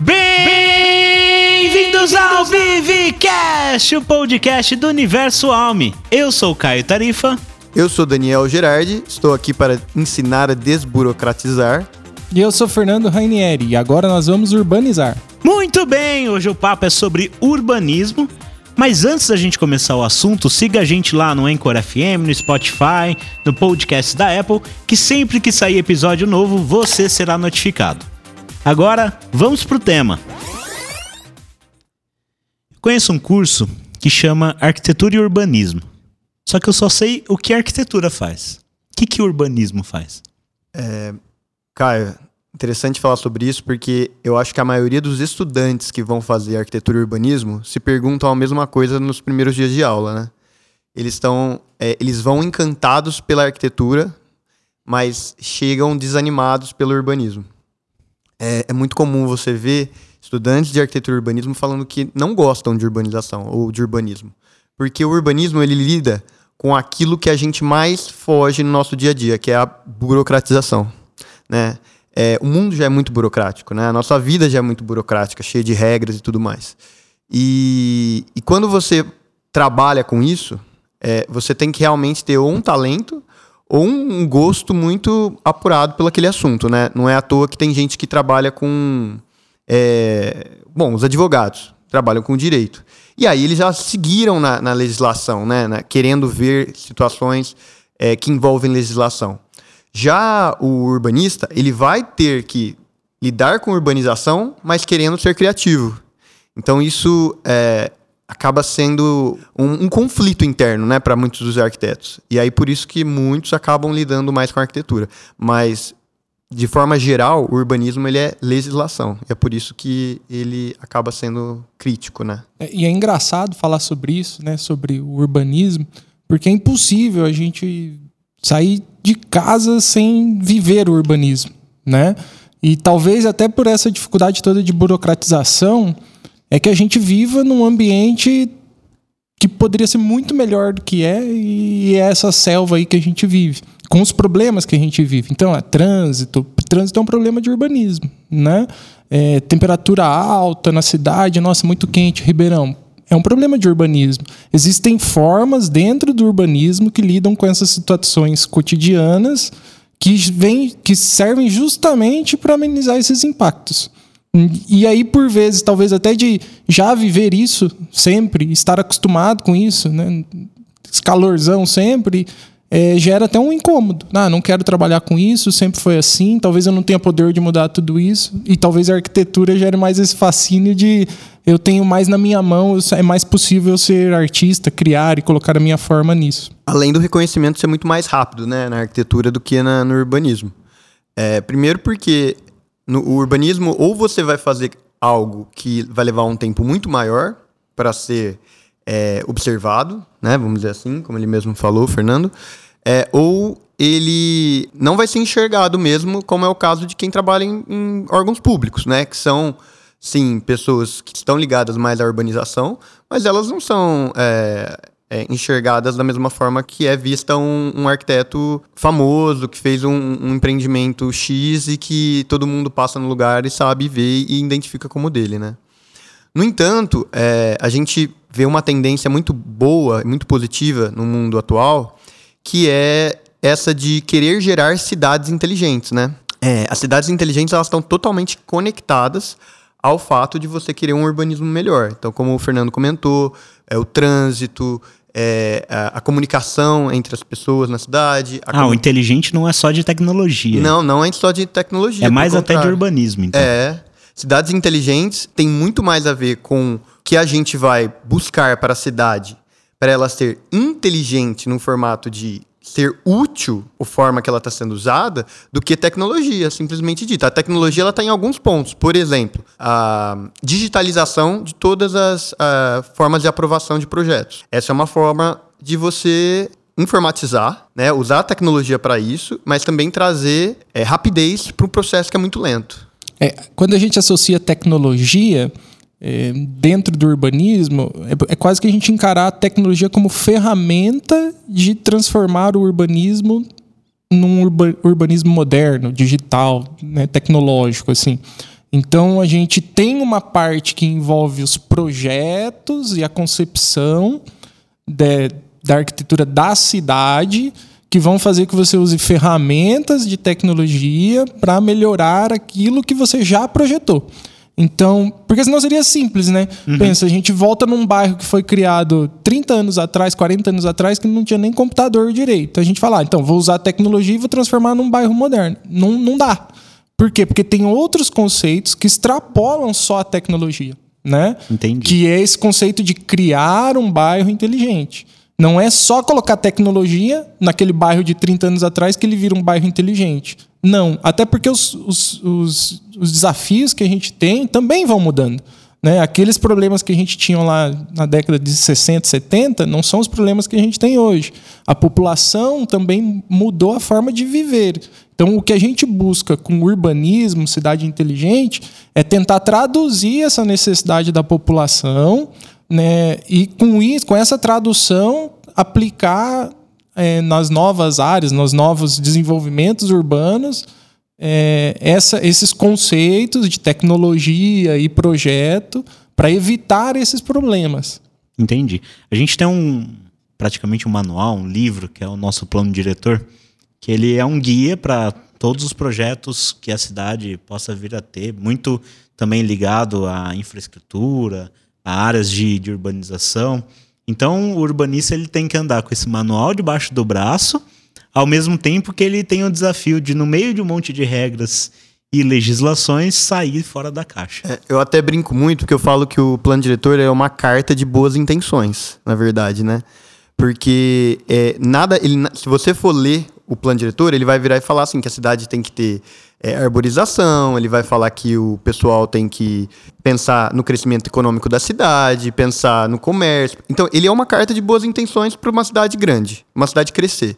Bem-vindos ao Vivecast, o podcast do Universo Alme. Eu sou o Caio Tarifa. Eu sou Daniel Gerardi, estou aqui para ensinar a desburocratizar. E eu sou Fernando Rainieri e agora nós vamos urbanizar. Muito bem, hoje o papo é sobre urbanismo. Mas antes da gente começar o assunto, siga a gente lá no Anchor FM, no Spotify, no podcast da Apple, que sempre que sair episódio novo você será notificado. Agora, vamos pro tema. Conheço um curso que chama Arquitetura e Urbanismo. Só que eu só sei o que a arquitetura faz. O que, que o urbanismo faz? É, Caio, interessante falar sobre isso porque eu acho que a maioria dos estudantes que vão fazer arquitetura e urbanismo se perguntam a mesma coisa nos primeiros dias de aula, né? Eles estão, é, eles vão encantados pela arquitetura, mas chegam desanimados pelo urbanismo. É, é muito comum você ver estudantes de arquitetura e urbanismo falando que não gostam de urbanização ou de urbanismo, porque o urbanismo ele lida com aquilo que a gente mais foge no nosso dia a dia, que é a burocratização, né? É, o mundo já é muito burocrático, né? A nossa vida já é muito burocrática, cheia de regras e tudo mais. E, e quando você trabalha com isso, é, você tem que realmente ter ou um talento ou um, gosto muito apurado pelo aquele assunto, né? Não é à toa que tem gente que trabalha com... É, bom, os advogados trabalham com direito. E aí eles já seguiram na, na legislação, né? Na, querendo ver situações é, que envolvem legislação. Já o urbanista, ele vai ter que lidar com urbanização, mas querendo ser criativo. Então isso é, acaba sendo um, um, conflito interno, né, para muitos dos arquitetos. E aí por isso que muitos acabam lidando mais com a arquitetura. Mas de forma geral, o urbanismo ele é legislação. É por isso que ele acaba sendo crítico, né? É, e é engraçado falar sobre isso, né, sobre o urbanismo, porque é impossível a gente sair de casa sem viver o urbanismo, né? E talvez até por essa dificuldade toda de burocratização é que a gente viva num ambiente que poderia ser muito melhor do que é e é essa selva aí que a gente vive, com os problemas que a gente vive. Então, é trânsito, trânsito é um problema de urbanismo, né? É, temperatura alta na cidade, nossa, muito quente, Ribeirão é um problema de urbanismo. Existem formas dentro do urbanismo que lidam com essas situações cotidianas que, vem, que servem justamente para amenizar esses impactos. E aí, por vezes, talvez até de já viver isso sempre, estar acostumado com isso, né? Esse calorzão sempre, é, gera até um incômodo. Ah, não quero trabalhar com isso, sempre foi assim, talvez eu não tenha poder de mudar tudo isso. E talvez a arquitetura gere mais esse fascínio de eu tenho mais na minha mão, é mais possível ser artista, criar e colocar a minha forma nisso. Além do reconhecimento ser muito mais rápido né, na arquitetura do que na, no urbanismo. É, primeiro porque no urbanismo ou você vai fazer algo que vai levar um tempo muito maior para ser é, observado, né? Vamos dizer assim, como ele mesmo falou, Fernando. É, ou ele não vai ser enxergado mesmo, como é o caso de quem trabalha em, em órgãos públicos, né? Que são, sim, pessoas que estão ligadas mais à urbanização, mas elas não são é, é, enxergadas da mesma forma que é vista um, um arquiteto famoso que fez um, um, empreendimento X e que todo mundo passa no lugar e sabe ver e identifica como dele, né? No entanto, é, a gente vê uma tendência muito boa, muito positiva no mundo atual, que é essa de querer gerar cidades inteligentes, né? É, as cidades inteligentes elas estão totalmente conectadas ao fato de você querer um urbanismo melhor. Então, como o Fernando comentou, é o trânsito, é, a, a, comunicação entre as pessoas na cidade. ah, o inteligente não é só de tecnologia. Não, não é só de tecnologia. É mais até de urbanismo, então. É. Cidades inteligentes tem muito mais a ver com o que a gente vai buscar para a cidade, para ela ser inteligente no formato de ser útil a forma que ela está sendo usada do que tecnologia, simplesmente dita. A tecnologia está em alguns pontos. Por exemplo, a digitalização de todas as formas de aprovação de projetos. Essa é uma forma de você informatizar, né, usar a tecnologia para isso, mas também trazer é, rapidez para um processo que é muito lento. É, quando a gente associa tecnologia é, dentro do urbanismo, é, é, quase que a gente encarar a tecnologia como ferramenta de transformar o urbanismo num urba, urbanismo moderno, digital, né, tecnológico, assim. Então a gente tem uma parte que envolve os projetos e a concepção de, da arquitetura da cidade, que vão fazer que você use ferramentas de tecnologia para melhorar aquilo que você já projetou. Então, porque senão seria simples, né? Uhum. Pensa, a gente volta num bairro que foi criado 30 anos atrás, 40 anos atrás, que não tinha nem computador direito. A gente fala, ah, então, vou usar a tecnologia e vou transformar num bairro moderno. Não, não dá. Por quê? Porque tem outros conceitos que extrapolam só a tecnologia, né? Entendi. Que é esse conceito de criar um bairro inteligente. Não é só colocar tecnologia naquele bairro de 30 anos atrás que ele vira um bairro inteligente. Não, até porque os, os, os, os desafios que a gente tem também vão mudando. Né? Aqueles problemas que a gente tinha lá na década de 60, 70, não são os problemas que a gente tem hoje. A população também mudou a forma de viver. Então, o que a gente busca com urbanismo, cidade inteligente, é tentar traduzir essa necessidade da população né? e, com isso, com essa tradução, aplicar é, nas novas áreas, nos novos desenvolvimentos urbanos, é, essa, esses conceitos de tecnologia e projeto para evitar esses problemas. Entendi. A gente tem um praticamente um manual, um livro que é o nosso plano diretor, que ele é um guia para todos os projetos que a cidade possa vir a ter, muito também ligado à infraestrutura, a áreas de, de urbanização. Então, o urbanista ele tem que andar com esse manual debaixo do braço, ao mesmo tempo que ele tem o desafio de, no meio de um monte de regras e legislações, sair fora da caixa. É, eu até brinco muito porque eu falo que o plano diretor é uma carta de boas intenções, na verdade, né? Porque é, nada, ele, se você for ler o plano diretor, ele vai virar e falar assim que a cidade tem que ter é, arborização, ele vai falar que o pessoal tem que pensar no crescimento econômico da cidade, pensar no comércio. Então, ele é uma carta de boas intenções para uma cidade grande, uma cidade crescer.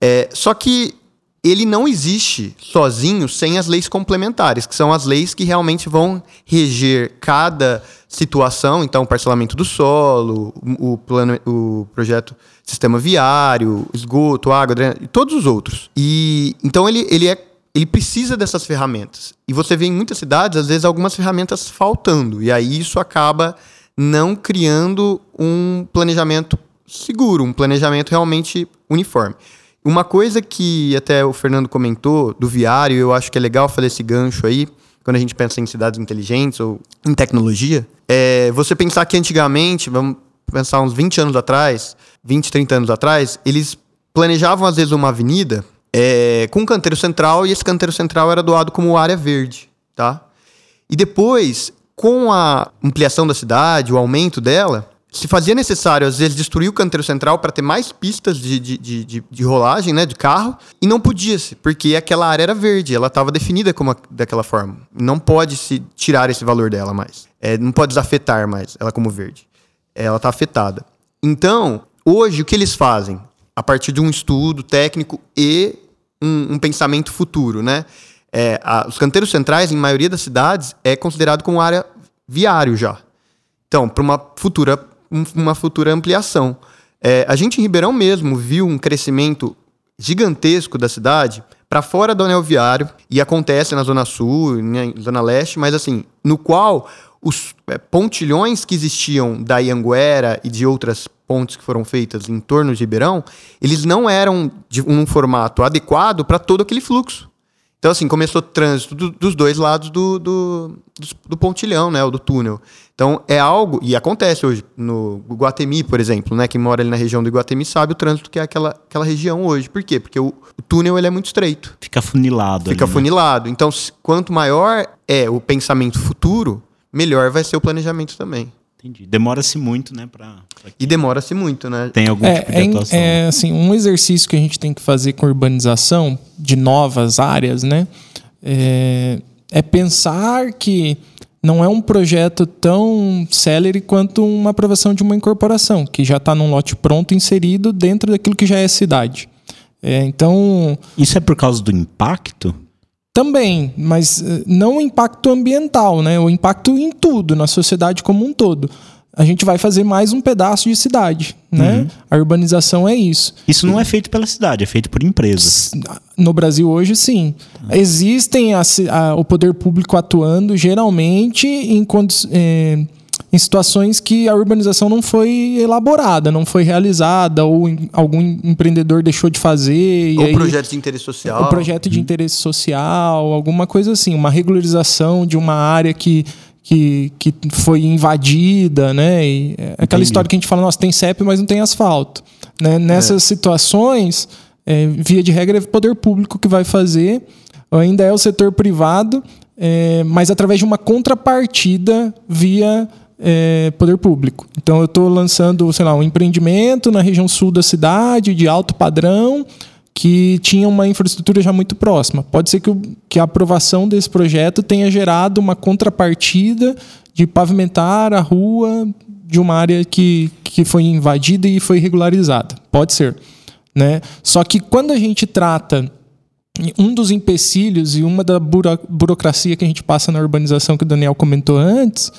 É, só que ele não existe sozinho sem as leis complementares, que são as leis que realmente vão reger cada situação, então parcelamento do solo, o plano, o projeto sistema viário, esgoto, água, todos os outros. E então ele, ele é ele precisa dessas ferramentas. E você vê em muitas cidades, às vezes, algumas ferramentas faltando. E aí isso acaba não criando um planejamento seguro, um planejamento realmente uniforme. Uma coisa que até o Fernando comentou do viário, eu acho que é legal fazer esse gancho aí, quando a gente pensa em cidades inteligentes ou em tecnologia, é você pensar que antigamente, vamos pensar uns 20 anos atrás, 20, 30 anos atrás, eles planejavam às vezes uma avenida é, com um canteiro central e esse canteiro central era doado como área verde, tá? E depois, com a ampliação da cidade, o aumento dela, se fazia necessário, às vezes, destruir o canteiro central para ter mais pistas de, de, de, de, rolagem, né, de carro, e não podia-se, porque aquela área era verde, ela estava definida como a, daquela forma. Não pode se tirar esse valor dela mais. É, não pode desafetar mais ela como verde. Ela está afetada. Então, hoje, o que eles fazem? A partir de um estudo técnico e um, um pensamento futuro, né? É, a, os canteiros centrais, em maioria das cidades, é considerado como área viário já. Então, para uma futura, uma futura ampliação. É, a gente em Ribeirão mesmo viu um crescimento gigantesco da cidade para fora do anel viário e acontece na Zona Sul, na Zona Leste, mas assim, no qual os é, pontilhões que existiam da Ianguera e de outras pontes que foram feitas em torno de Ribeirão, eles não eram de um formato adequado para todo aquele fluxo. Então, assim, começou trânsito do, dos dois lados do, do, do, pontilhão, né, ou do túnel. Então, é algo, e acontece hoje, no Guatemi, por exemplo, né, quem mora ali na região do Guatemi sabe o trânsito que é aquela, aquela região hoje. Por quê? Porque o, o túnel ele é muito estreito. Fica funilado. Fica ali, funilado. Né? Então, quanto maior é o pensamento futuro, melhor vai ser o planejamento também. Entendi. Demora-se muito, né? Pra, pra e demora-se muito, né? Tem algum é, tipo de é, atuação. É, assim, um exercício que a gente tem que fazer com urbanização de novas áreas, né? É, é pensar que não é um projeto tão célere quanto uma aprovação de uma incorporação, que já está num lote pronto inserido dentro daquilo que já é cidade. É, então. Isso é por causa do impacto? Também, mas eh, não o impacto ambiental, né? o impacto em tudo, na sociedade como um todo. a gente vai fazer mais um pedaço de cidade, né? A urbanização é isso. Isso não é feito pela cidade, é feito por empresas. No Brasil hoje, sim. Existem a a- o poder público atuando geralmente em, condi- eh, em situações que a urbanização não foi elaborada, não foi realizada, ou em- algum empreendedor deixou de fazer. Ou aí- projetos de interesse social. o projeto de interesse social, alguma coisa assim, uma regularização de uma área que, que, que foi invadida, né? E é aquela Entendi. história que a gente fala, nossa, tem CEP, mas não tem asfalto. Né? Nessas situações, é, via de regra, é o poder público que vai fazer, ainda é o setor privado, é, mas através de uma contrapartida via é, poder público. Então, eu estou lançando, sei lá, um empreendimento na região sul da cidade, de alto padrão, que tinha uma infraestrutura já muito próxima. Pode ser que, o- que a aprovação desse projeto tenha gerado uma contrapartida de pavimentar a rua de uma área que, que foi invadida e foi regularizada. Pode ser. Né? Só que quando a gente trata um dos empecilhos e uma da buro- burocracia que a gente passa na urbanização que o Daniel comentou antes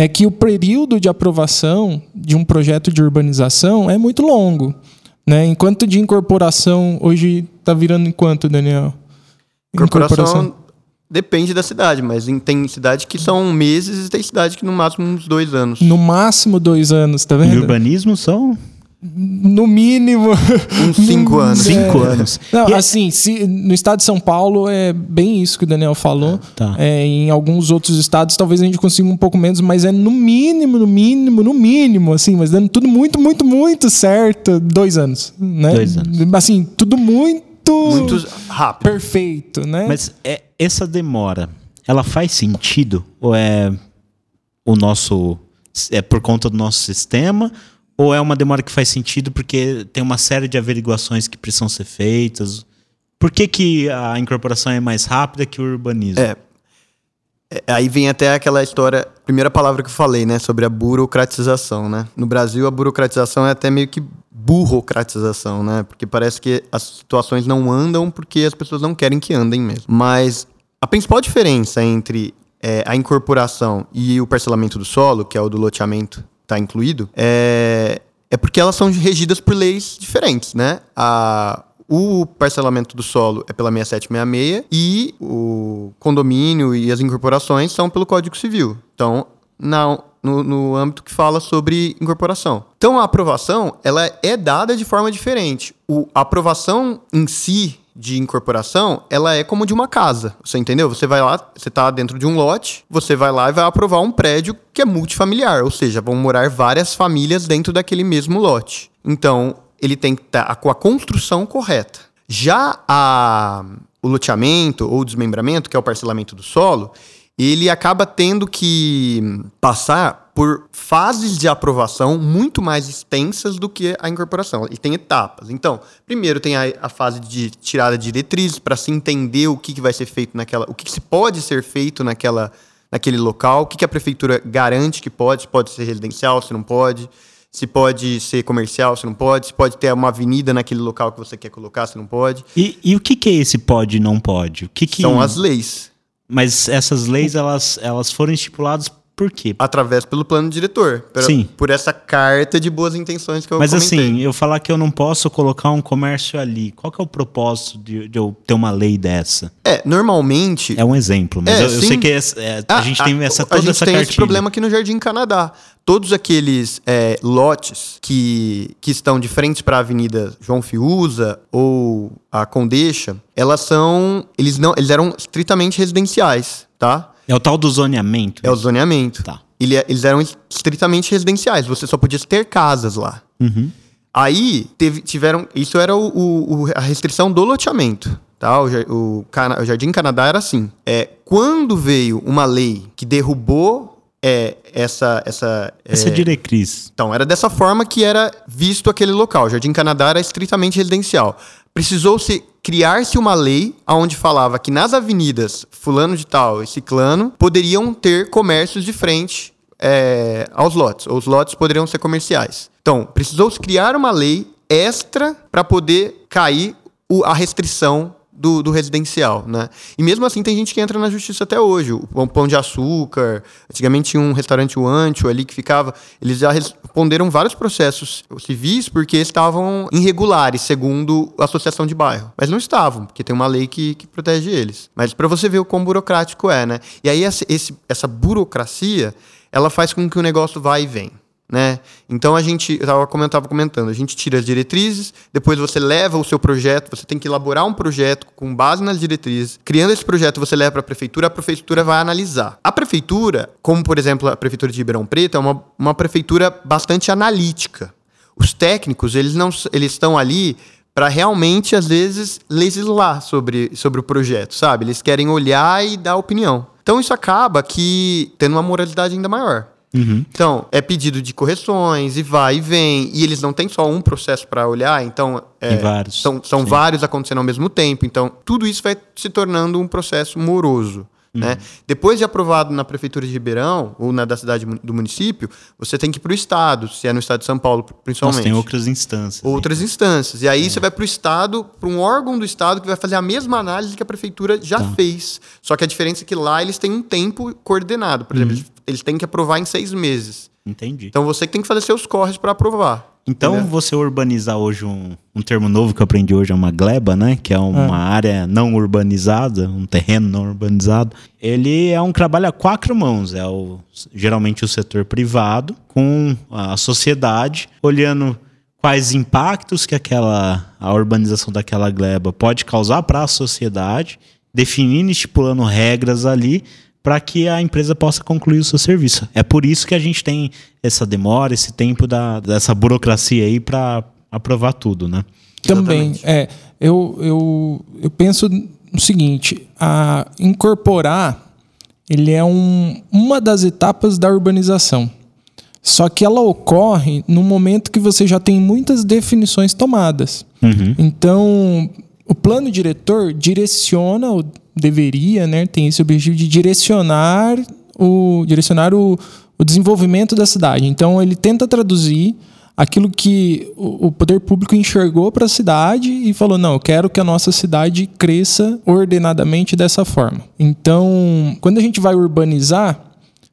é que o período de aprovação de um projeto de urbanização é muito longo. Né? Enquanto de incorporação, hoje está virando em quanto, Daniel? Incorporação depende da cidade, mas em- tem cidade que são meses e tem cidade que no máximo uns dois anos. No máximo dois anos, tá E vendo? urbanismo são No mínimo. Uns cinco anos. cinco anos. Não, E- assim, se, no estado de São Paulo é bem isso que o Daniel falou. Tá. É, em alguns outros estados talvez a gente consiga um pouco menos, mas é no mínimo, no mínimo, no mínimo, assim, mas dando tudo muito, muito, muito certo, dois anos, né? Dois anos. Assim, tudo muito, Muito rápido. perfeito, né? Mas é, essa demora, ela faz sentido? Ou é o nosso. É por conta do nosso sistema? Ou é uma demora que faz sentido porque tem uma série de averiguações que precisam ser feitas? Por que, que a incorporação é mais rápida que o urbanismo? É. É, Aí vem até aquela história, primeira palavra que eu falei, né, sobre a burocratização, né? No Brasil a burocratização é até meio que burocratização, né? Porque parece que as situações não andam porque as pessoas não querem que andem mesmo. Mas a principal diferença entre é, a incorporação e o parcelamento do solo, que é o do loteamento, tá incluído, é, é porque elas são regidas por leis diferentes, né? A, o parcelamento do solo é pela 6766 e o condomínio e as incorporações são pelo Código Civil. Então, na, no, no âmbito que fala sobre incorporação. Então, a aprovação ela é dada de forma diferente. O, a aprovação em si de incorporação, ela é como de uma casa. Você entendeu? Você vai lá, você está dentro de um lote, você vai lá e vai aprovar um prédio que é multifamiliar, ou seja, vão morar várias famílias dentro daquele mesmo lote. Então, ele tem que estar com a construção correta. Já a, o loteamento ou desmembramento, que é o parcelamento do solo, ele acaba tendo que passar por fases de aprovação muito mais extensas do que a incorporação. E tem etapas. Então, primeiro tem a, a fase de tirada de diretrizes para se entender o que, que vai ser feito naquela, o que, que se pode ser feito naquela, naquele local, o que, que a prefeitura garante que pode, se pode ser residencial, se não pode, se pode ser comercial, se não pode, se pode ter uma avenida naquele local que você quer colocar, se não pode. E, e o que, que é esse pode e não pode? O que que... São as leis. Mas essas leis, elas, elas foram estipuladas por quê? Através pelo plano diretor. Por, Sim. Por essa carta de boas intenções que eu Mas comentei. assim, eu falar que eu não posso colocar um comércio ali, qual que é o propósito de, de eu ter uma lei dessa? É, normalmente... É um exemplo, mas É, eu, eu sei que é, a Ah, gente tem essa a toda gente essa tem esse cartilha. problema aqui no Jardim Canadá. Todos aqueles é, lotes que, que estão de frente para a Avenida João Fiuza ou a Condeixa, elas são. Eles não. Eles eram estritamente residenciais, tá? É o tal do zoneamento. É o zoneamento. Tá. Ele- é, eles eram estritamente residenciais. Você só podia ter casas lá. Uhum. Aí teve- tiveram. Isso era o- o- a restrição do loteamento. Tá? O, o Jardim Canadá era assim. É, quando veio uma lei que derrubou é, essa. essa Essa é, diretriz. então, era dessa forma que era visto aquele local. O Jardim Canadá era estritamente residencial. Precisou-se criar-se uma lei onde falava que nas avenidas fulano de tal e ciclano poderiam ter comércios de frente é, aos lotes. Ou os lotes poderiam ser comerciais. Então, precisou-se criar uma lei extra para poder cair o- a restrição do, do, residencial, né? E mesmo assim tem gente que entra na justiça até hoje. O Pão de Açúcar, antigamente tinha um restaurante o Ancho ali que ficava. Eles já responderam vários processos civis porque estavam irregulares, segundo a associação de bairro. Mas não estavam, porque tem uma lei que, que protege eles. Mas para você ver o quão burocrático é, né? E aí essa, esse, essa burocracia, ela faz com que o negócio vá e vem. Né? Então a gente, eu estava comentando, a gente tira as diretrizes, depois você leva o seu projeto, você tem que elaborar um projeto com base nas diretrizes. Criando esse projeto, você leva para a prefeitura, a prefeitura vai analisar. A prefeitura, como por exemplo a prefeitura de Ribeirão Preto, é uma, uma prefeitura bastante analítica. Os técnicos, eles não eles estão ali para realmente às vezes legislar sobre, sobre o projeto, sabe? Eles querem olhar e dar opinião. Então isso acaba que tendo uma moralidade ainda maior. Uhum. Então, é pedido de correções e vai e vem. E eles não têm só um processo para olhar, então. É, vários. São, são vários acontecendo ao mesmo tempo. Então, tudo isso vai se tornando um processo moroso. Uhum. Né? Depois de aprovado na Prefeitura de Ribeirão, ou na da cidade do município, você tem que ir para o Estado, se é no Estado de São Paulo, principalmente. Mas tem outras instâncias. Outras instâncias. E aí é. você vai para o Estado, para um órgão do Estado que vai fazer a mesma análise que a Prefeitura já tá. fez. Só que a diferença é que lá eles têm um tempo coordenado. Por exemplo, uhum. eles têm que aprovar em seis meses. Entendi. Então você que tem que fazer seus corres para aprovar. Então, Entendeu? você urbanizar hoje um, um termo novo que eu aprendi hoje é uma gleba, né? Que é uma é. área não urbanizada, um terreno não urbanizado. Ele é um trabalho a quatro mãos. É o, geralmente o setor privado com a sociedade olhando quais impactos que aquela a urbanização daquela gleba pode causar para a sociedade, definindo, estipulando regras ali para que a empresa possa concluir o seu serviço. É por isso que a gente tem essa demora, esse tempo da, dessa burocracia aí para aprovar tudo, né? Também, Exatamente. é. Eu, eu, eu penso no seguinte, a incorporar ele é um, uma das etapas da urbanização. Só que ela ocorre no momento que você já tem muitas definições tomadas. Uhum. Então, o plano diretor direciona o deveria, né, tem esse objetivo de direcionar o, direcionar o, o desenvolvimento da cidade. Então, ele tenta traduzir aquilo que o poder público enxergou para a cidade e falou: não, eu quero que a nossa cidade cresça ordenadamente dessa forma. Então, quando a gente vai urbanizar,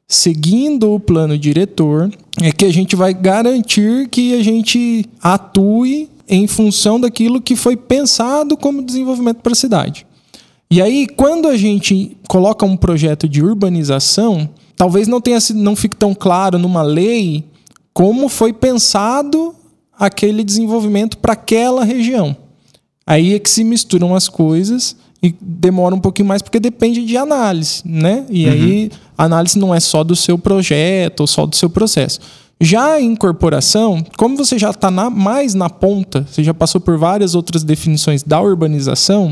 seguindo o plano diretor, é que a gente vai garantir que a gente atue em função daquilo que foi pensado como desenvolvimento para a cidade. E aí, quando a gente coloca um projeto de urbanização, talvez não tenha não fique tão claro numa lei como foi pensado aquele desenvolvimento para aquela região. Aí é que se misturam as coisas e demora um pouquinho mais porque depende de análise, né? E uhum. aí a análise não é só do seu projeto ou só do seu processo. Já a incorporação, como você já está mais na ponta, você já passou por várias outras definições da urbanização,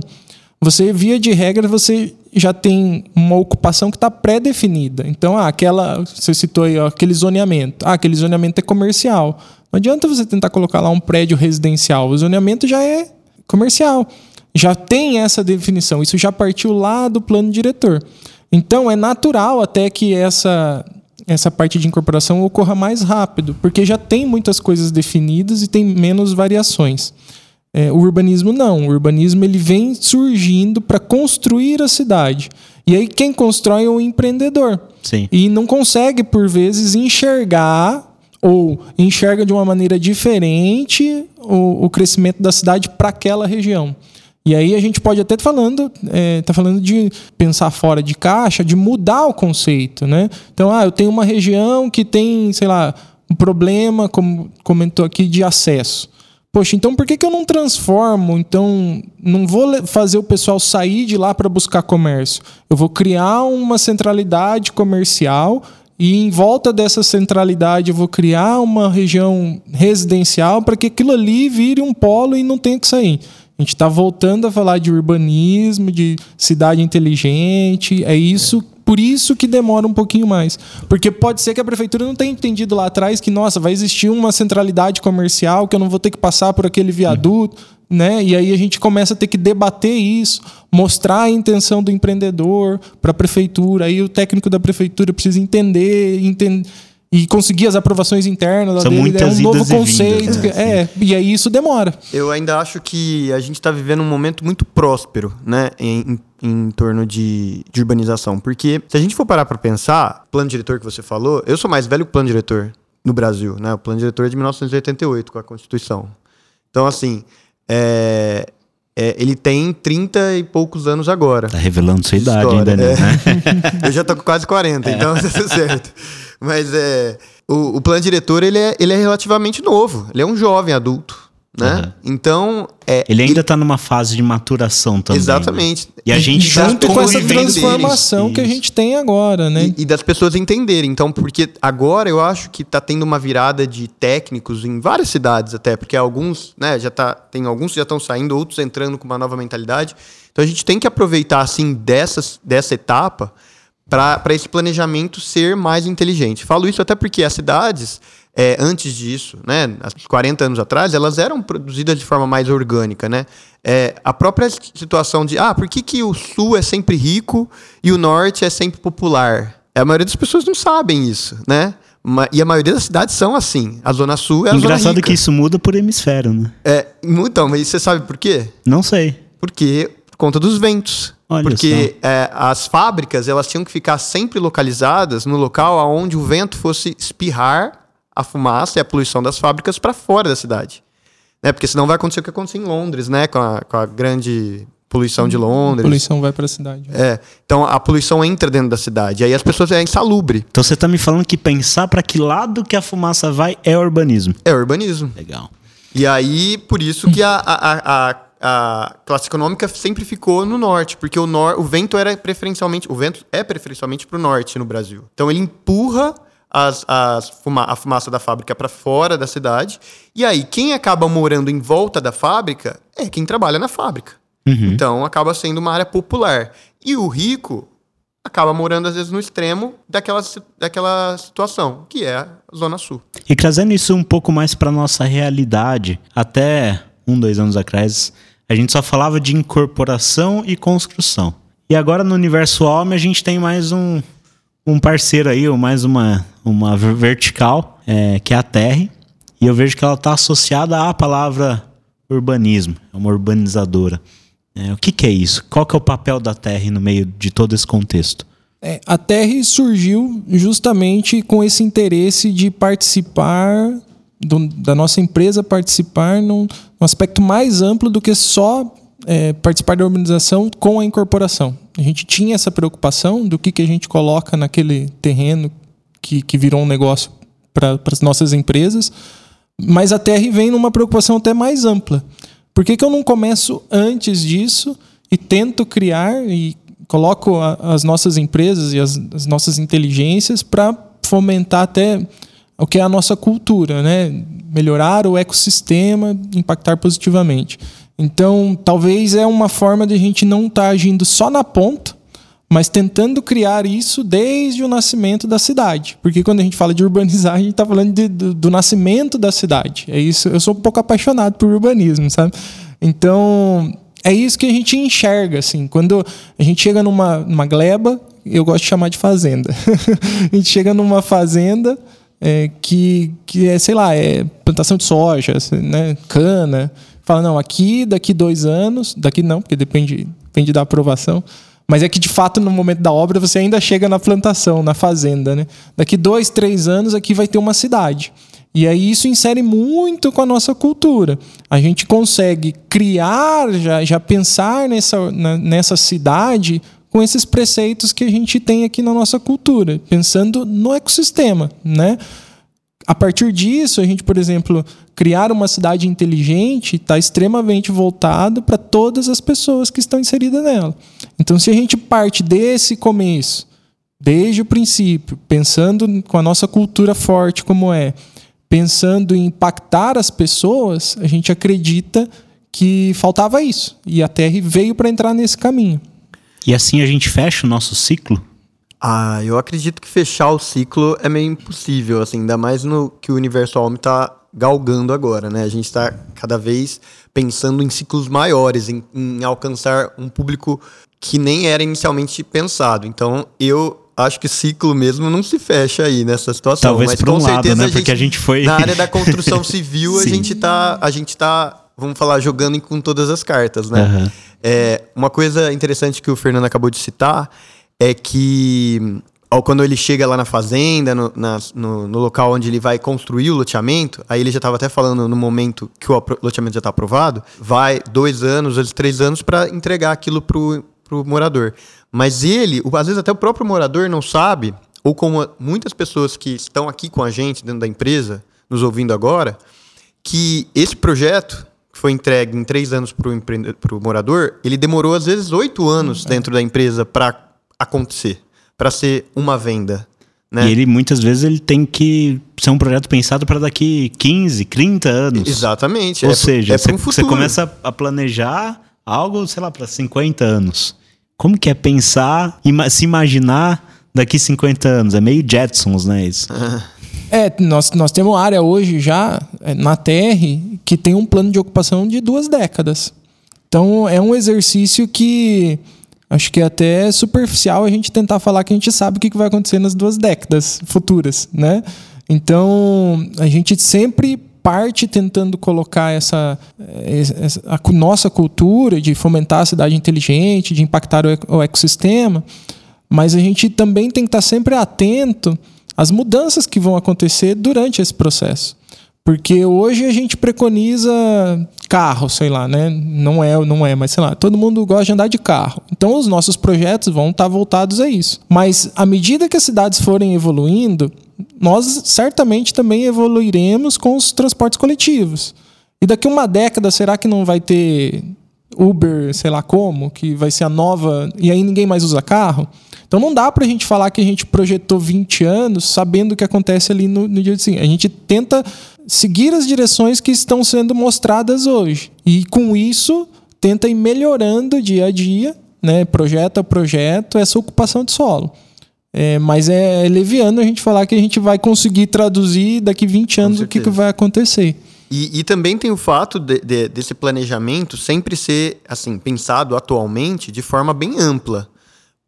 você, via de regra, você já tem uma ocupação que está pré-definida. Então, ah, aquela, você citou aí, ó, aquele zoneamento. Ah, aquele zoneamento é comercial. Não adianta você tentar colocar lá um prédio residencial. O zoneamento já é comercial. Já tem essa definição. Isso já partiu lá do plano diretor. Então, é natural até que essa, essa parte de incorporação ocorra mais rápido, porque já tem muitas coisas definidas e tem menos variações. É, o urbanismo não. O urbanismo ele vem surgindo para construir a cidade. E aí quem constrói é o empreendedor. Sim. E não consegue, por vezes, enxergar ou enxerga de uma maneira diferente o, o crescimento da cidade para aquela região. E aí a gente pode até estar tá falando, é, tá falando de pensar fora de caixa, de mudar o conceito, né? Então, ah, eu tenho uma região que tem, sei lá, um problema, como comentou aqui, de acesso. Poxa, então por que, que eu não transformo? Então, não vou fazer o pessoal sair de lá para buscar comércio. Eu vou criar uma centralidade comercial e em volta dessa centralidade eu vou criar uma região residencial para que aquilo ali vire um polo e não tenha que sair. A gente está voltando a falar de urbanismo, de cidade inteligente. É isso por isso que demora um pouquinho mais. Porque pode ser que a prefeitura não tenha entendido lá atrás que, nossa, vai existir uma centralidade comercial que eu não vou ter que passar por aquele viaduto. Né? E aí a gente começa a ter que debater isso, mostrar a intenção do empreendedor para a prefeitura. Aí o técnico da prefeitura precisa entender, entender e conseguir as aprovações internas. São dele, muitas é um novo idas e conceito. vindas, né? é, e aí isso demora. Eu ainda acho que a gente está vivendo um momento muito próspero, né, em, em, em torno de, de urbanização. Porque se a gente for parar para pensar, plano diretor que você falou, eu sou mais velho que o plano diretor no Brasil, né? O plano diretor é de 1988 com a Constituição. Então, assim, é, é, ele tem 30 e poucos anos agora. Tá revelando sua idade História, ainda, é. né? Eu já tô com quase 40, então tá tudo certo. Mas é, o, o plano diretor, ele é, ele é relativamente novo. Ele é um jovem adulto, né? Aham. Então... É, Ele ainda tá numa fase de maturação também. né? Exatamente. E a gente tá Junto com essa transformação que a gente tem agora, né? E, e das pessoas entenderem. Então, porque agora eu acho que tá tendo uma virada de técnicos em várias cidades até, porque alguns, né, já tá, tem alguns que já estão saindo, outros entrando com uma nova mentalidade. Então a gente tem que aproveitar assim dessas, dessa etapa para esse planejamento ser mais inteligente. Falo isso até porque as cidades é, antes disso, né, há 40 anos atrás, elas eram produzidas de forma mais orgânica, né? É, a própria situação de, ah, por que, que o sul é sempre rico e o norte é sempre popular? A maioria das pessoas não sabem isso, né? E a maioria das cidades são assim. A zona sul é a zona Engraçado rica. que isso muda por hemisfério, né? É, então, mas você sabe por quê? Não sei. Porque por conta dos ventos. Olha Porque é, as fábricas elas tinham que ficar sempre localizadas no local onde o vento fosse espirrar a fumaça e a poluição das fábricas para fora da cidade. Né? Porque senão vai acontecer o que aconteceu em Londres, né? Com a, com a grande poluição de A Londres. poluição vai para a cidade. É, então a poluição entra dentro da cidade. Aí as pessoas é insalubre. Então você tá me falando que pensar pra que lado que a fumaça vai é urbanismo. É urbanismo. Legal. E aí, por isso que a, a, a, a- a classe econômica sempre ficou no norte, porque o, nor o vento era preferencialmente. O vento é preferencialmente para o norte no Brasil. Então ele empurra as, as fuma a fumaça da fábrica para fora da cidade. E aí, quem acaba morando em volta da fábrica é quem trabalha na fábrica. Uhum. Então acaba sendo uma área popular. E o rico acaba morando, às vezes, no extremo daquela, daquela situação, que é a Zona Sul. E trazendo isso um pouco mais para nossa realidade, até um, dois anos atrás, a gente só falava de incorporação e construção. E agora no universo homem a gente tem mais um, um parceiro aí, ou mais uma, uma ver- vertical, é, que é a Terre. E eu vejo que ela está associada à palavra urbanismo, é uma urbanizadora. É, o que, que é isso? Qual que é o papel da Terre no meio de todo esse contexto? É, a Terre surgiu justamente com esse interesse de participar, do- da nossa empresa participar num, num aspecto mais amplo do que só é, participar da urbanização com a incorporação. A gente tinha essa preocupação do que, que a gente coloca naquele terreno que, que virou um negócio para as nossas empresas, mas a TR vem numa preocupação até mais ampla. Por que, que eu não começo antes disso e tento criar e coloco a- as nossas empresas e as, as nossas inteligências para fomentar até o que é a nossa cultura, né? Melhorar o ecossistema, impactar positivamente. Então, talvez é uma forma de a gente não estar agindo só na ponta, mas tentando criar isso desde o nascimento da cidade. Porque quando a gente fala de urbanizar, a gente está falando de- do, do nascimento da cidade. É isso. Eu sou um pouco apaixonado por urbanismo, sabe? Então, é isso que a gente enxerga, assim. Quando a gente chega numa, numa gleba, eu gosto de chamar de fazenda. a gente chega numa fazenda é, que, que é, sei lá, é plantação de soja, né, cana. Fala, não, aqui, daqui dois anos, daqui não, porque depende, depende da aprovação. Mas é que, de fato, no momento da obra, você ainda chega na plantação, na fazenda, né? Daqui dois, três anos, aqui vai ter uma cidade. E aí isso insere muito com a nossa cultura. A gente consegue criar, já, já pensar nessa, na- nessa cidade com esses preceitos que a gente tem aqui na nossa cultura, pensando no ecossistema, né? A partir disso, a gente, por exemplo, criar uma cidade inteligente está extremamente voltado para todas as pessoas que estão inseridas nela. Então, se a gente parte desse começo, desde o princípio, pensando com a nossa cultura forte como é, pensando em impactar as pessoas, a gente acredita que faltava isso. E a TR veio para entrar nesse caminho. E assim a gente fecha o nosso ciclo? Ah, eu acredito que fechar o ciclo é meio impossível, assim, ainda mais no que o universo homem tá galgando agora, né? A gente está cada vez pensando em ciclos maiores, em, em alcançar um público que nem era inicialmente pensado. Então, eu acho que ciclo mesmo não se fecha aí nessa situação. Talvez mas por um lado, certeza né? a gente, Porque a gente foi- Na área da construção civil, a gente tá. A gente tá, vamos falar, jogando com todas as cartas, né? Aham. É, uma coisa interessante que o Fernando acabou de citar é que ó, quando ele chega lá na fazenda, no, na- no- no local onde ele vai construir o loteamento, aí ele já estava até falando no momento que o loteamento já está aprovado, vai dois anos, ou três anos para entregar aquilo pro, pro morador. Mas ele, o- às vezes até o próprio morador não sabe, ou como muitas pessoas que estão aqui com a gente dentro da empresa, nos ouvindo agora, que esse projeto que foi entregue em três anos para o morador, ele demorou às vezes oito anos dentro da empresa para acontecer, para ser uma venda. Né? E ele muitas vezes ele tem que ser um projeto pensado para daqui 15, 30 anos. Exatamente. Ou é seja, é você, um começa a planejar algo, sei lá, para 50 anos. Como que é pensar, ima- se imaginar daqui 50 anos? É meio Jetsons, né? Isso. É, nós, nós temos uma área hoje já é, na TR que tem um plano de ocupação de duas décadas. Então é um exercício que acho que é até superficial a gente tentar falar que a gente sabe o que vai acontecer nas duas décadas futuras, né? Então a gente sempre parte tentando colocar essa, eh, essa a nossa cultura de fomentar a cidade inteligente, de impactar o ecossistema, mas a gente também tem que estar sempre atento às mudanças que vão acontecer durante esse processo. Porque hoje a gente preconiza carro, sei lá, né? Não é, não é, mas sei lá, todo mundo gosta de andar de carro. Então os nossos projetos vão estar voltados a isso. Mas à medida que as cidades forem evoluindo, nós certamente também evoluiremos com os transportes coletivos. E daqui uma década, será que não vai ter Uber, sei lá como, que vai ser a nova, e aí ninguém mais usa carro? Então não dá pra gente falar que a gente projetou 20 anos sabendo o que acontece ali no, no dia seguinte. A gente tenta seguir as direções que estão sendo mostradas hoje. E com isso, tenta ir melhorando dia a dia, né, projeto a projeto, essa ocupação de solo. É, mas é leviano a gente falar que a gente vai conseguir traduzir daqui 20 anos o que, que vai acontecer. E, e também tem o fato de- de- desse planejamento sempre ser assim pensado atualmente de forma bem ampla.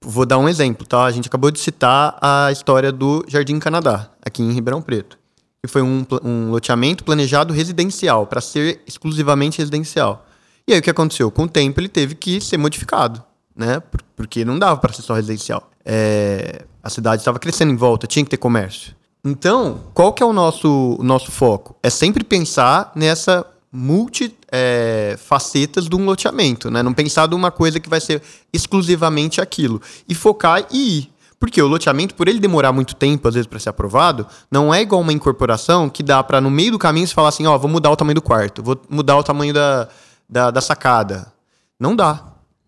Vou dar um exemplo, tá? A gente acabou de citar a história do Jardim Canadá, aqui em Ribeirão Preto. Que foi um, um loteamento planejado residencial, para ser exclusivamente residencial. E aí o que aconteceu? Com o tempo ele teve que ser modificado, né? Por- Porque não dava para ser só residencial. É, a cidade estava crescendo em volta, tinha que ter comércio. Então, qual que é o nosso, o nosso foco? É sempre pensar nessa multi é, facetas de um loteamento, né? Não pensar de uma coisa que vai ser exclusivamente aquilo. E focar e ir. Porque o loteamento, por ele demorar muito tempo, às vezes, para ser aprovado, não é igual uma incorporação que dá para, no meio do caminho, você falar assim, ó, vou mudar o tamanho do quarto, vou mudar o tamanho da, da, da sacada. Não dá.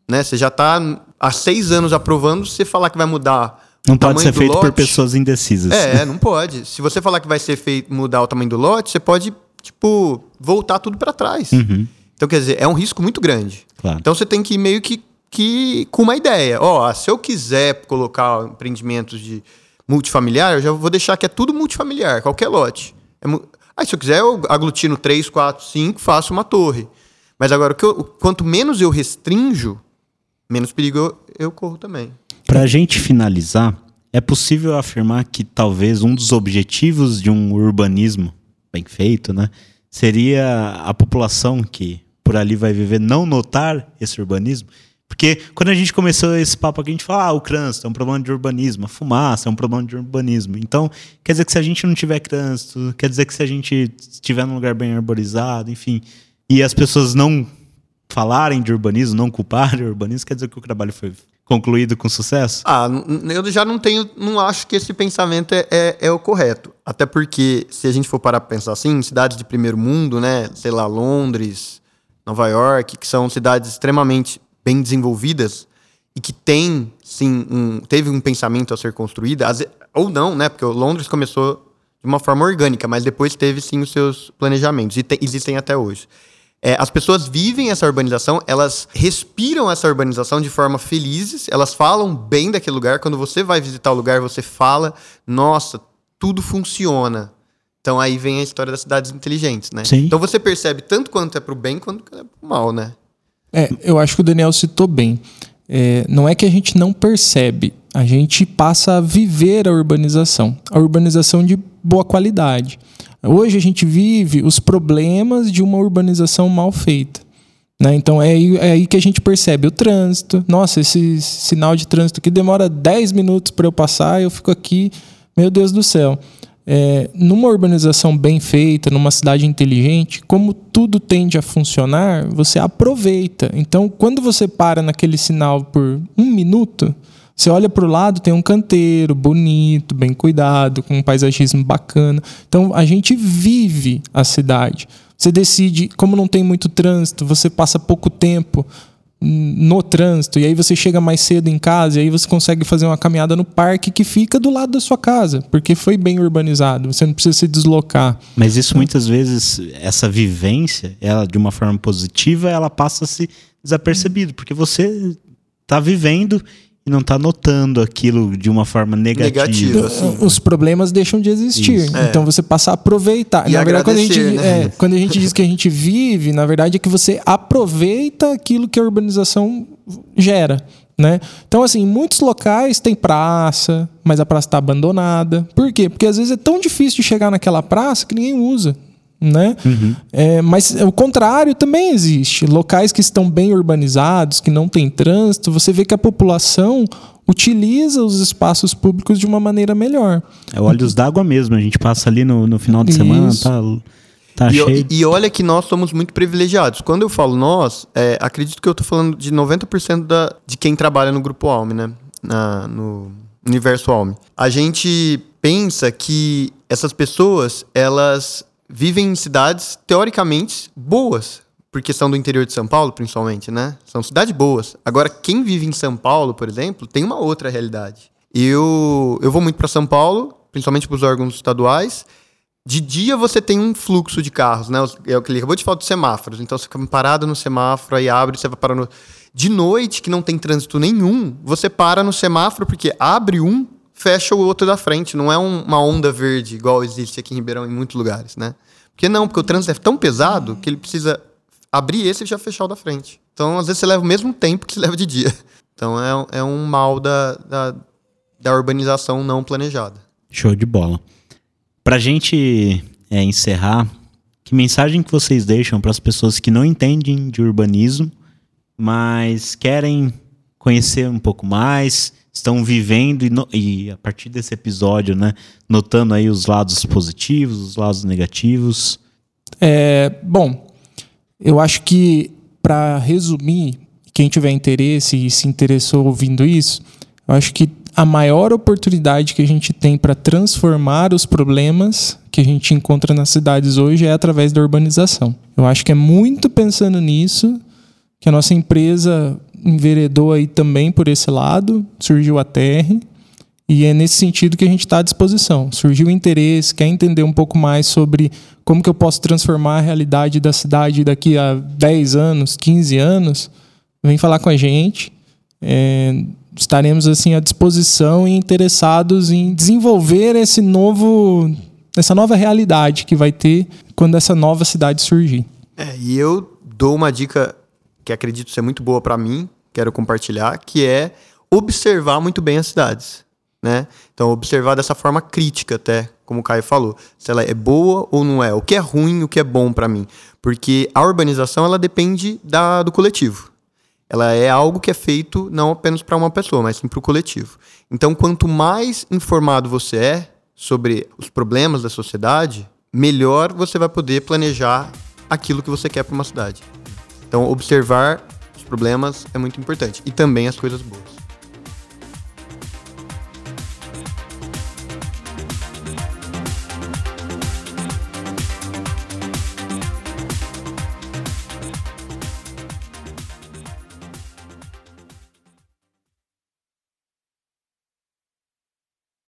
Né? Você já está há seis anos aprovando, você falar que vai mudar Não pode ser feito por lote, pessoas indecisas. é, não pode. Se você falar que vai ser feito mudar o tamanho do lote, você pode, tipo, voltar tudo para trás. Então, quer dizer, é um risco muito grande. Claro. Então você tem que ir meio que, que com uma ideia. Ó, se eu quiser colocar empreendimentos de multifamiliar, eu já vou deixar que é tudo multifamiliar, qualquer lote. É mu- Aí, se eu quiser, eu aglutino 3, 4, 5, faço uma torre. Mas agora, o que eu- quanto menos eu restrinjo, menos perigo eu, eu corro também. Para a gente finalizar, é possível afirmar que talvez um dos objetivos de um urbanismo bem feito, né, seria a população que por ali vai viver não notar esse urbanismo? Porque quando a gente começou esse papo aqui, a gente fala, ah, o trânsito é um problema de urbanismo, a fumaça é um problema de urbanismo. Então, quer dizer que se a gente não tiver trânsito, quer dizer que se a gente estiver num lugar bem arborizado, enfim, e as pessoas não falarem de urbanismo, não culparem o urbanismo, quer dizer que o trabalho foi concluído com sucesso? Ah, eu já não tenho, não acho que esse pensamento é, é, é o correto. Até porque, se a gente for parar pra pensar assim, cidades de primeiro mundo, né? Sei lá, Londres, Nova York, que são cidades extremamente bem desenvolvidas e que tem, sim, um, teve um pensamento a ser construído, ou não, né? Porque Londres começou de uma forma orgânica, mas depois teve sim os seus planejamentos e te- existem até hoje. É, as pessoas vivem essa urbanização, elas respiram essa urbanização de forma felizes, elas falam bem daquele lugar. Quando você vai visitar o lugar, você fala, nossa, tudo funciona. Então aí vem a história das cidades inteligentes, né? Sim. Então você percebe tanto quanto é pro bem quanto é pro mal, né? É, eu acho que o Daniel citou bem. É, não é que a gente não percebe, A gente passa a viver a urbanização, a urbanização de boa qualidade. Hoje a gente vive os problemas de uma urbanização mal feita. Né? Então é aí, é aí, que a gente percebe o trânsito. Nossa, esse sinal de trânsito que demora 10 minutos para eu passar, eu fico aqui, meu Deus do céu. É, numa urbanização bem feita, numa cidade inteligente, como tudo tende a funcionar, você aproveita. Então, quando você para naquele sinal por um minuto, você olha para o lado, tem um canteiro bonito, bem cuidado, com um paisagismo bacana. Então, a gente vive a cidade. Você decide, como não tem muito trânsito, você passa pouco tempo no trânsito, e aí você chega mais cedo em casa, e aí você consegue fazer uma caminhada no parque que fica do lado da sua casa, porque foi bem urbanizado, você não precisa se deslocar. Mas isso muitas vezes, essa vivência, ela de uma forma positiva, ela passa a se desapercebido, porque você está vivendo e não está notando aquilo de uma forma negativa. negativa assim. Os problemas deixam de existir. É. Então você passa a aproveitar. E na verdade, quando a, gente, né? é, quando a gente diz que a gente vive, na verdade é que você aproveita aquilo que a urbanização gera. Né? Então, assim, em muitos locais tem praça, mas a praça está abandonada. Por quê? Porque às vezes é tão difícil de chegar naquela praça que ninguém usa né? Uhum. É, mas o contrário também existe. Locais que estão bem urbanizados, que não tem trânsito, você vê que a população utiliza os espaços públicos de uma maneira melhor. É olhos d'água mesmo. A gente passa ali no, no final de Isso. semana, tá, tá e, cheio. E olha que nós somos muito privilegiados. Quando eu falo nós, é, acredito que eu estou falando de 90% da, de quem trabalha no Grupo Alme, né? Na, no universo Alme. A gente pensa que essas pessoas, elas vivem em cidades teoricamente boas, porque são do interior de São Paulo, principalmente, né? São cidades boas. Agora, quem vive em São Paulo, por exemplo, tem uma outra realidade. Eu, eu vou muito para São Paulo, principalmente para os órgãos estaduais. De dia você tem um fluxo de carros, né? É o que ele acabou de falar dos semáforos. Então você fica parado no semáforo, aí abre, você vai parar no. De noite, que não tem trânsito nenhum, você para no semáforo, porque abre um, fecha o outro da frente. Não é um, uma onda verde igual existe aqui em Ribeirão em muitos lugares, né? Porque não, porque o trânsito é tão pesado que ele precisa abrir esse e já fechar o da frente. Então, às vezes, você leva o mesmo tempo que você leva de dia. Então, é, é um mal da, da, da urbanização não planejada. Show de bola. Pra gente é, encerrar, que mensagem que vocês deixam para as pessoas que não entendem de urbanismo, mas querem conhecer um pouco mais, estão vivendo e, no, e, a partir desse episódio, né, notando aí os lados positivos, os lados negativos? É, bom, eu acho que para resumir, quem tiver interesse e se interessou ouvindo isso, eu acho que a maior oportunidade que a gente tem para transformar os problemas que a gente encontra nas cidades hoje é através da urbanização. Eu acho que é muito pensando nisso que a nossa empresa enveredou aí também por esse lado, surgiu a TR, e é nesse sentido que a gente está à disposição. Surgiu o interesse, quer entender um pouco mais sobre como que eu posso transformar a realidade da cidade daqui a 10 anos, 15 anos, vem falar com a gente. É, estaremos assim à disposição e interessados em desenvolver esse novo, essa nova realidade que vai ter quando essa nova cidade surgir. É, e eu dou uma dica que acredito ser muito boa para mim, quero compartilhar, que é observar muito bem as cidades. Né? Então, observar dessa forma crítica, até, como o Caio falou. Se ela é boa ou não é. O que é ruim, o que é bom para mim. Porque a urbanização ela depende da, do coletivo. Ela é algo que é feito não apenas para uma pessoa, mas sim para o coletivo. Então, quanto mais informado você é sobre os problemas da sociedade, melhor você vai poder planejar aquilo que você quer para uma cidade. Então, observar os problemas é muito importante. E também as coisas boas.